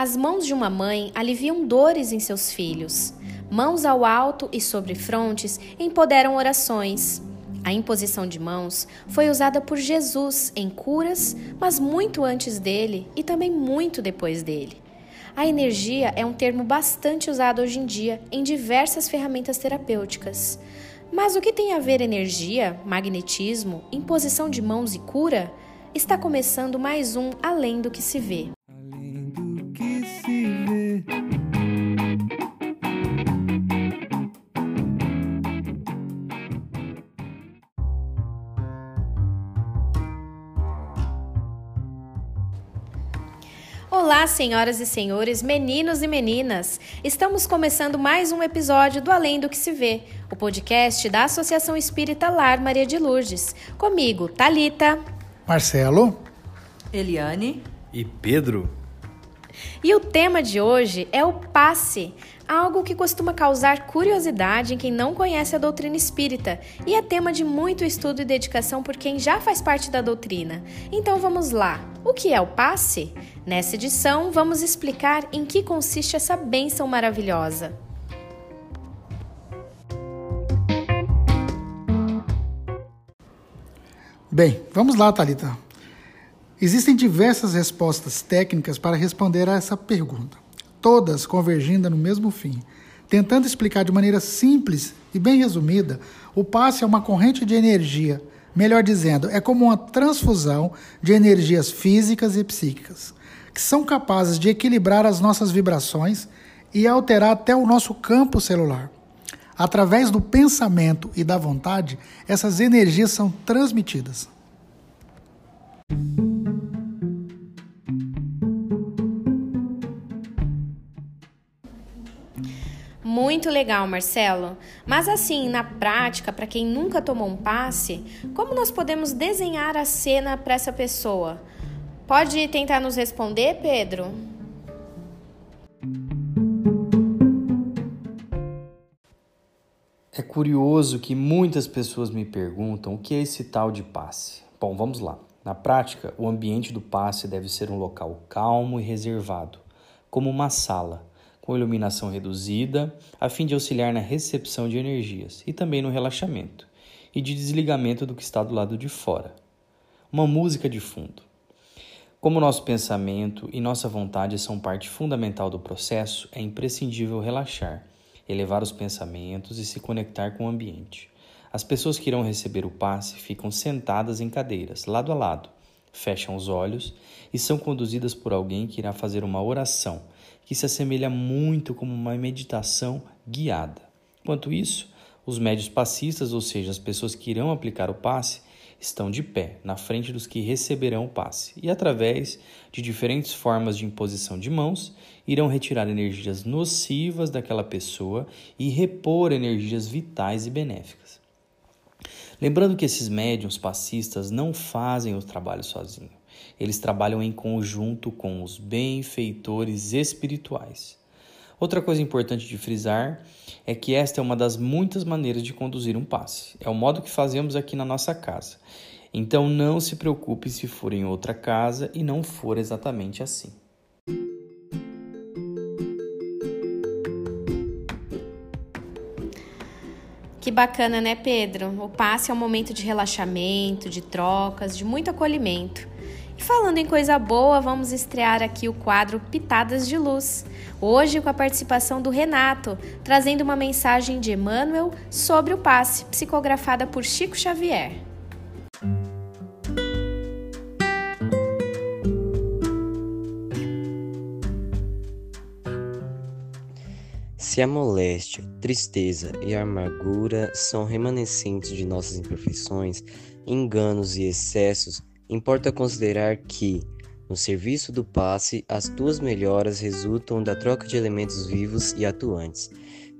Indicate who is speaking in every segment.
Speaker 1: As mãos de uma mãe aliviam dores em seus filhos. Mãos ao alto e sobre frontes empoderam orações. A imposição de mãos foi usada por Jesus em curas, mas muito antes dele e também muito depois dele. A energia é um termo bastante usado hoje em dia em diversas ferramentas terapêuticas. Mas o que tem a ver energia, magnetismo, imposição de mãos e cura? Está começando mais um Além do que se vê. Olá, senhoras e senhores, meninos e meninas! Estamos começando mais um episódio do Além do que se vê, o podcast da Associação Espírita Lar Maria de Lourdes. Comigo, Talita,
Speaker 2: Marcelo,
Speaker 3: Eliane
Speaker 4: e Pedro.
Speaker 1: E o tema de hoje é o passe, algo que costuma causar curiosidade em quem não conhece a doutrina espírita e é tema de muito estudo e dedicação por quem já faz parte da doutrina. Então vamos lá. O que é o passe? Nessa edição, vamos explicar em que consiste essa bênção maravilhosa.
Speaker 2: Bem, vamos lá, Talita. Existem diversas respostas técnicas para responder a essa pergunta, todas convergindo no mesmo fim. Tentando explicar de maneira simples e bem resumida, o passe é uma corrente de energia, melhor dizendo, é como uma transfusão de energias físicas e psíquicas, que são capazes de equilibrar as nossas vibrações e alterar até o nosso campo celular. Através do pensamento e da vontade, essas energias são transmitidas.
Speaker 1: Muito legal, Marcelo. Mas assim, na prática, para quem nunca tomou um passe, como nós podemos desenhar a cena para essa pessoa? Pode tentar nos responder, Pedro?
Speaker 4: É curioso que muitas pessoas me perguntam o que é esse tal de passe. Bom, vamos lá. Na prática, o ambiente do passe deve ser um local calmo e reservado, como uma sala com iluminação reduzida, a fim de auxiliar na recepção de energias e também no relaxamento e de desligamento do que está do lado de fora. Uma música de fundo. Como nosso pensamento e nossa vontade são parte fundamental do processo, é imprescindível relaxar, elevar os pensamentos e se conectar com o ambiente. As pessoas que irão receber o passe ficam sentadas em cadeiras, lado a lado, fecham os olhos e são conduzidas por alguém que irá fazer uma oração que se assemelha muito como uma meditação guiada. Quanto isso, os médios passistas, ou seja, as pessoas que irão aplicar o passe, estão de pé na frente dos que receberão o passe e, através de diferentes formas de imposição de mãos, irão retirar energias nocivas daquela pessoa e repor energias vitais e benéficas. Lembrando que esses médiums passistas não fazem o trabalho sozinhos. Eles trabalham em conjunto com os benfeitores espirituais. Outra coisa importante de frisar é que esta é uma das muitas maneiras de conduzir um passe. É o modo que fazemos aqui na nossa casa. Então não se preocupe se for em outra casa e não for exatamente assim.
Speaker 1: Que bacana, né, Pedro? O passe é um momento de relaxamento, de trocas, de muito acolhimento. E falando em coisa boa, vamos estrear aqui o quadro Pitadas de Luz. Hoje com a participação do Renato, trazendo uma mensagem de Emmanuel sobre o passe, psicografada por Chico Xavier.
Speaker 5: Se a moléstia, tristeza e amargura são remanescentes de nossas imperfeições, enganos e excessos, Importa considerar que, no serviço do passe, as tuas melhoras resultam da troca de elementos vivos e atuantes.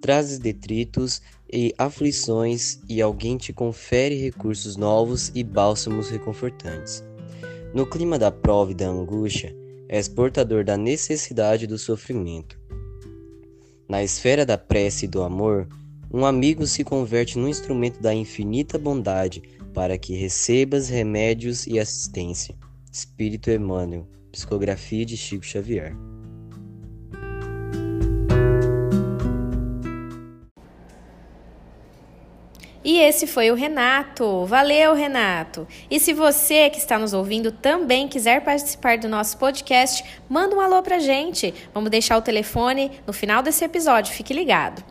Speaker 5: Trazes detritos e aflições e alguém te confere recursos novos e bálsamos reconfortantes. No clima da prova e da angústia, és portador da necessidade do sofrimento. Na esfera da prece e do amor, um amigo se converte num instrumento da infinita bondade para que recebas remédios e assistência. Espírito Emmanuel, psicografia de Chico Xavier.
Speaker 1: E esse foi o Renato. Valeu, Renato! E se você que está nos ouvindo também quiser participar do nosso podcast, manda um alô pra gente. Vamos deixar o telefone no final desse episódio, fique ligado.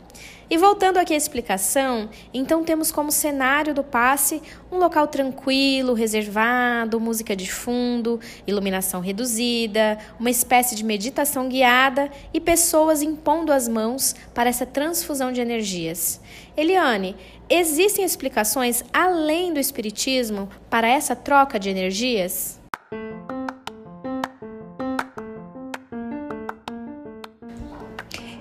Speaker 1: E voltando aqui à explicação, então temos como cenário do passe um local tranquilo, reservado, música de fundo, iluminação reduzida, uma espécie de meditação guiada e pessoas impondo as mãos para essa transfusão de energias. Eliane, existem explicações além do espiritismo para essa troca de energias?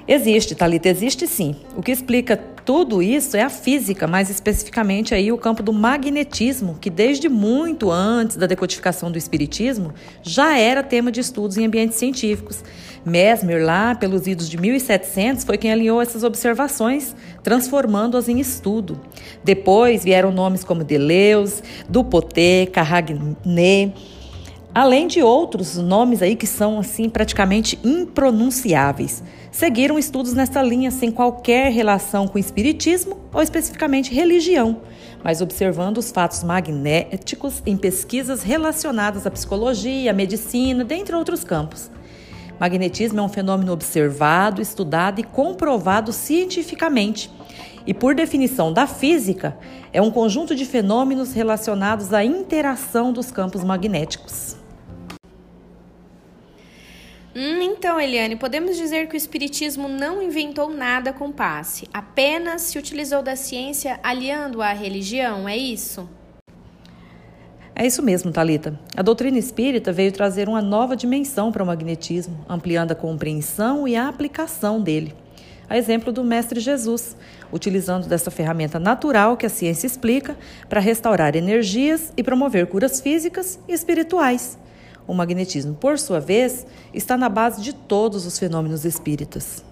Speaker 3: Existe, Talita, existe sim. O que explica tudo isso é a física, mais especificamente aí o campo do magnetismo, que desde muito antes da decodificação do espiritismo já era tema de estudos em ambientes científicos. Mesmer, lá pelos idos de 1700, foi quem alinhou essas observações, transformando-as em estudo. Depois vieram nomes como Deleuze, Dupotet, Carragné, além de outros nomes aí que são assim praticamente impronunciáveis seguiram estudos nesta linha sem qualquer relação com espiritismo ou especificamente religião, mas observando os fatos magnéticos em pesquisas relacionadas à psicologia, à medicina, dentre outros campos. Magnetismo é um fenômeno observado, estudado e comprovado cientificamente. E por definição da física, é um conjunto de fenômenos relacionados à interação dos campos magnéticos.
Speaker 1: Hum, então, Eliane, podemos dizer que o Espiritismo não inventou nada com passe, apenas se utilizou da ciência aliando à religião, é isso?
Speaker 3: É isso mesmo, Talita. A doutrina espírita veio trazer uma nova dimensão para o magnetismo, ampliando a compreensão e a aplicação dele. A exemplo do Mestre Jesus, utilizando dessa ferramenta natural que a ciência explica para restaurar energias e promover curas físicas e espirituais. O magnetismo, por sua vez, está na base de todos os fenômenos espíritas.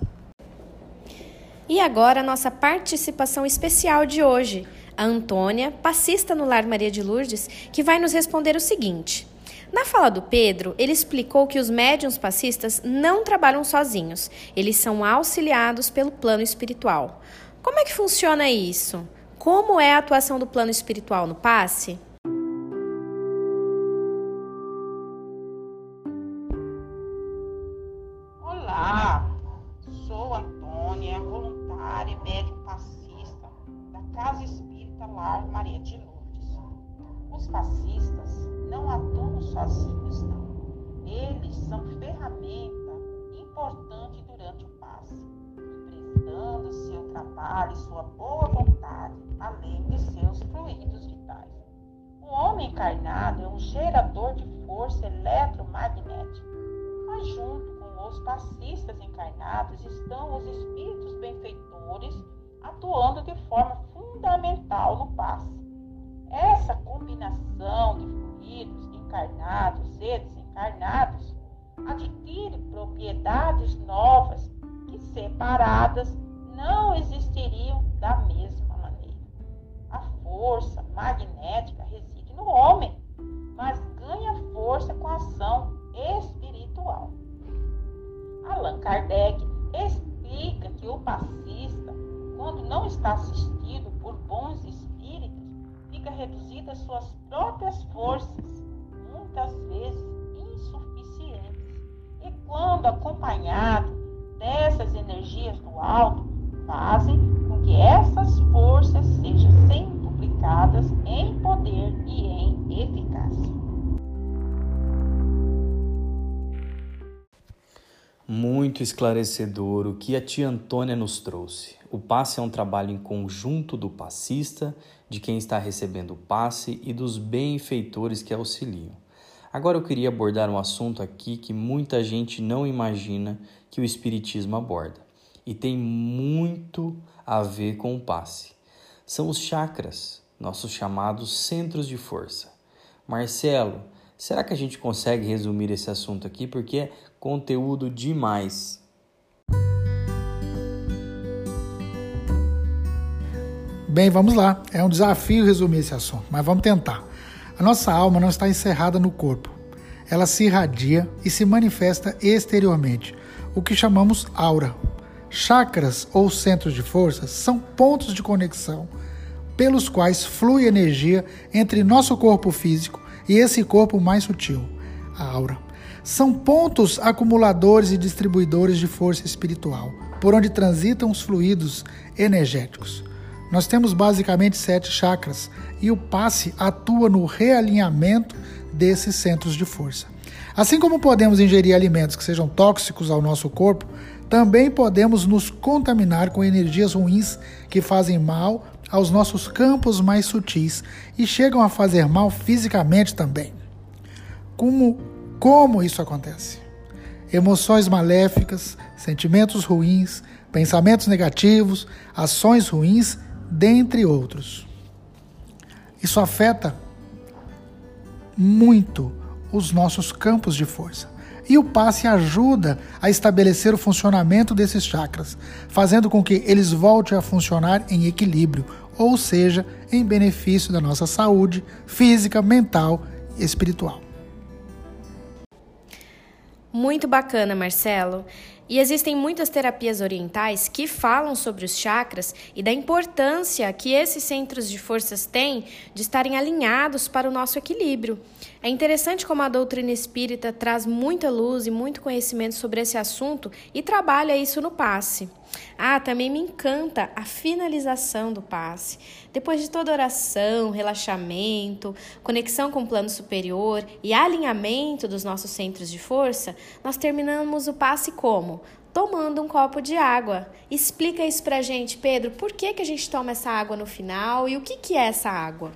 Speaker 1: E agora nossa participação especial de hoje, a Antônia, passista no Lar Maria de Lourdes, que vai nos responder o seguinte. Na fala do Pedro, ele explicou que os médiums passistas não trabalham sozinhos, eles são auxiliados pelo plano espiritual. Como é que funciona isso? Como é a atuação do plano espiritual no passe?
Speaker 6: Trabalho e sua boa vontade, além de seus fluidos vitais. O homem encarnado é um gerador de força eletromagnética, mas junto com os passistas encarnados estão os espíritos benfeitores atuando de forma fundamental no passe. Encarnados e desencarnados adquire propriedades novas que separadas não existiriam da mesma maneira. A força magnética reside no homem, mas ganha força com a ação espiritual. Allan Kardec explica que o passista, quando não está assistido por bons espíritos, fica reduzido às suas próprias forças, muitas vezes insuficientes. E quando acompanhado dessas energias do alto, fazem com que essas forças sejam centuplicadas em poder e em eficácia.
Speaker 4: Muito esclarecedor o que a tia Antônia nos trouxe. O passe é um trabalho em conjunto do passista, de quem está recebendo o passe e dos benfeitores que auxiliam. Agora eu queria abordar um assunto aqui que muita gente não imagina que o Espiritismo aborda e tem muito a ver com o passe. São os chakras, nossos chamados centros de força. Marcelo, será que a gente consegue resumir esse assunto aqui? Porque é conteúdo demais.
Speaker 2: Bem, vamos lá. É um desafio resumir esse assunto, mas vamos tentar. A nossa alma não está encerrada no corpo. Ela se irradia e se manifesta exteriormente, o que chamamos aura. Chakras ou centros de força são pontos de conexão pelos quais flui energia entre nosso corpo físico e esse corpo mais sutil, a aura. São pontos acumuladores e distribuidores de força espiritual, por onde transitam os fluidos energéticos. Nós temos basicamente sete chakras e o passe atua no realinhamento desses centros de força. Assim como podemos ingerir alimentos que sejam tóxicos ao nosso corpo, também podemos nos contaminar com energias ruins que fazem mal aos nossos campos mais sutis e chegam a fazer mal fisicamente também. Como, como isso acontece? Emoções maléficas, sentimentos ruins, pensamentos negativos, ações ruins, dentre outros. Isso afeta muito os nossos campos de força. E o passe ajuda a estabelecer o funcionamento desses chakras, fazendo com que eles voltem a funcionar em equilíbrio, ou seja, em benefício da nossa saúde física, mental e espiritual.
Speaker 1: Muito bacana, Marcelo. E existem muitas terapias orientais que falam sobre os chakras e da importância que esses centros de forças têm de estarem alinhados para o nosso equilíbrio. É interessante como a doutrina espírita traz muita luz e muito conhecimento sobre esse assunto e trabalha isso no passe. Ah, também me encanta a finalização do passe. Depois de toda oração, relaxamento, conexão com o plano superior e alinhamento dos nossos centros de força, nós terminamos o passe como? Tomando um copo de água. Explica isso pra gente, Pedro. Por que, que a gente toma essa água no final e o que, que é essa água?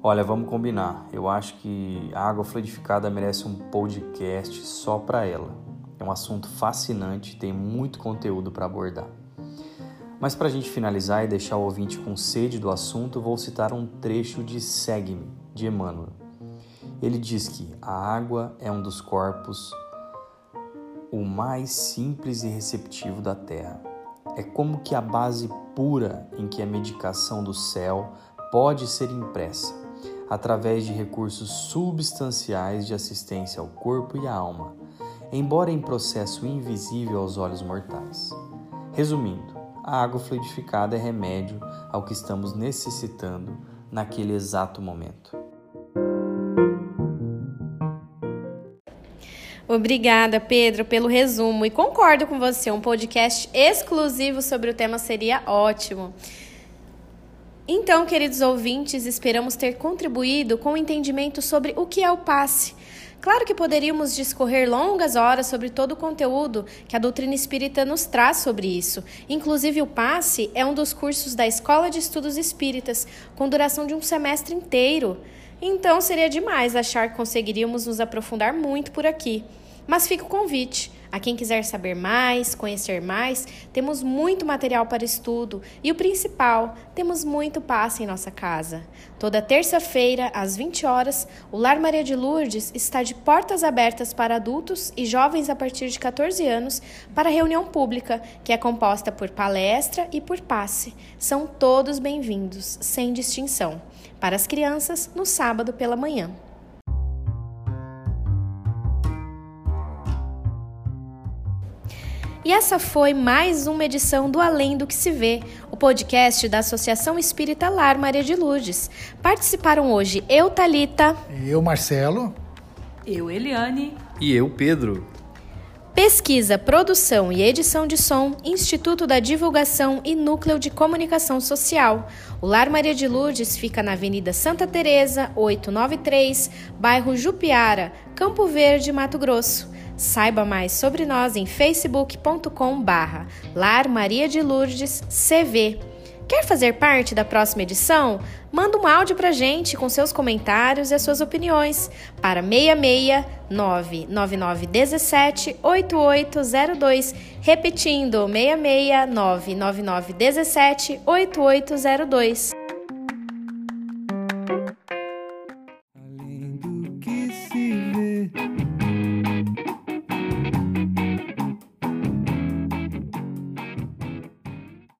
Speaker 4: Olha, vamos combinar. Eu acho que a água fluidificada merece um podcast só para ela. É um assunto fascinante, tem muito conteúdo para abordar. Mas para a gente finalizar e deixar o ouvinte com sede do assunto, vou citar um trecho de Segue-me, de Emmanuel. Ele diz que a água é um dos corpos o mais simples e receptivo da Terra. É como que a base pura em que a medicação do céu pode ser impressa através de recursos substanciais de assistência ao corpo e à alma, embora em processo invisível aos olhos mortais. Resumindo, a água fluidificada é remédio ao que estamos necessitando naquele exato momento.
Speaker 1: Obrigada, Pedro, pelo resumo e concordo com você. Um podcast exclusivo sobre o tema seria ótimo. Então, queridos ouvintes, esperamos ter contribuído com o entendimento sobre o que é o passe. Claro que poderíamos discorrer longas horas sobre todo o conteúdo que a doutrina espírita nos traz sobre isso. Inclusive, o passe é um dos cursos da Escola de Estudos Espíritas, com duração de um semestre inteiro. Então, seria demais achar que conseguiríamos nos aprofundar muito por aqui. Mas fica o convite. A quem quiser saber mais, conhecer mais, temos muito material para estudo e o principal, temos muito passe em nossa casa. Toda terça-feira, às 20 horas, o Lar Maria de Lourdes está de portas abertas para adultos e jovens a partir de 14 anos para reunião pública, que é composta por palestra e por passe. São todos bem-vindos, sem distinção. Para as crianças, no sábado pela manhã. E essa foi mais uma edição do Além do que se vê, o podcast da Associação Espírita Lar Maria de Lourdes. Participaram hoje eu, Talita,
Speaker 2: eu, Marcelo,
Speaker 3: eu, Eliane
Speaker 4: e eu, Pedro.
Speaker 1: Pesquisa, produção e edição de som, Instituto da Divulgação e Núcleo de Comunicação Social. O Lar Maria de Lourdes fica na Avenida Santa Teresa, 893, bairro Jupiara, Campo Verde, Mato Grosso. Saiba mais sobre nós em facebook.com barra Lar Maria de Lourdes CV. Quer fazer parte da próxima edição? Manda um áudio pra gente com seus comentários e as suas opiniões para 66 99917 8802. Repetindo, 66 99917 8802.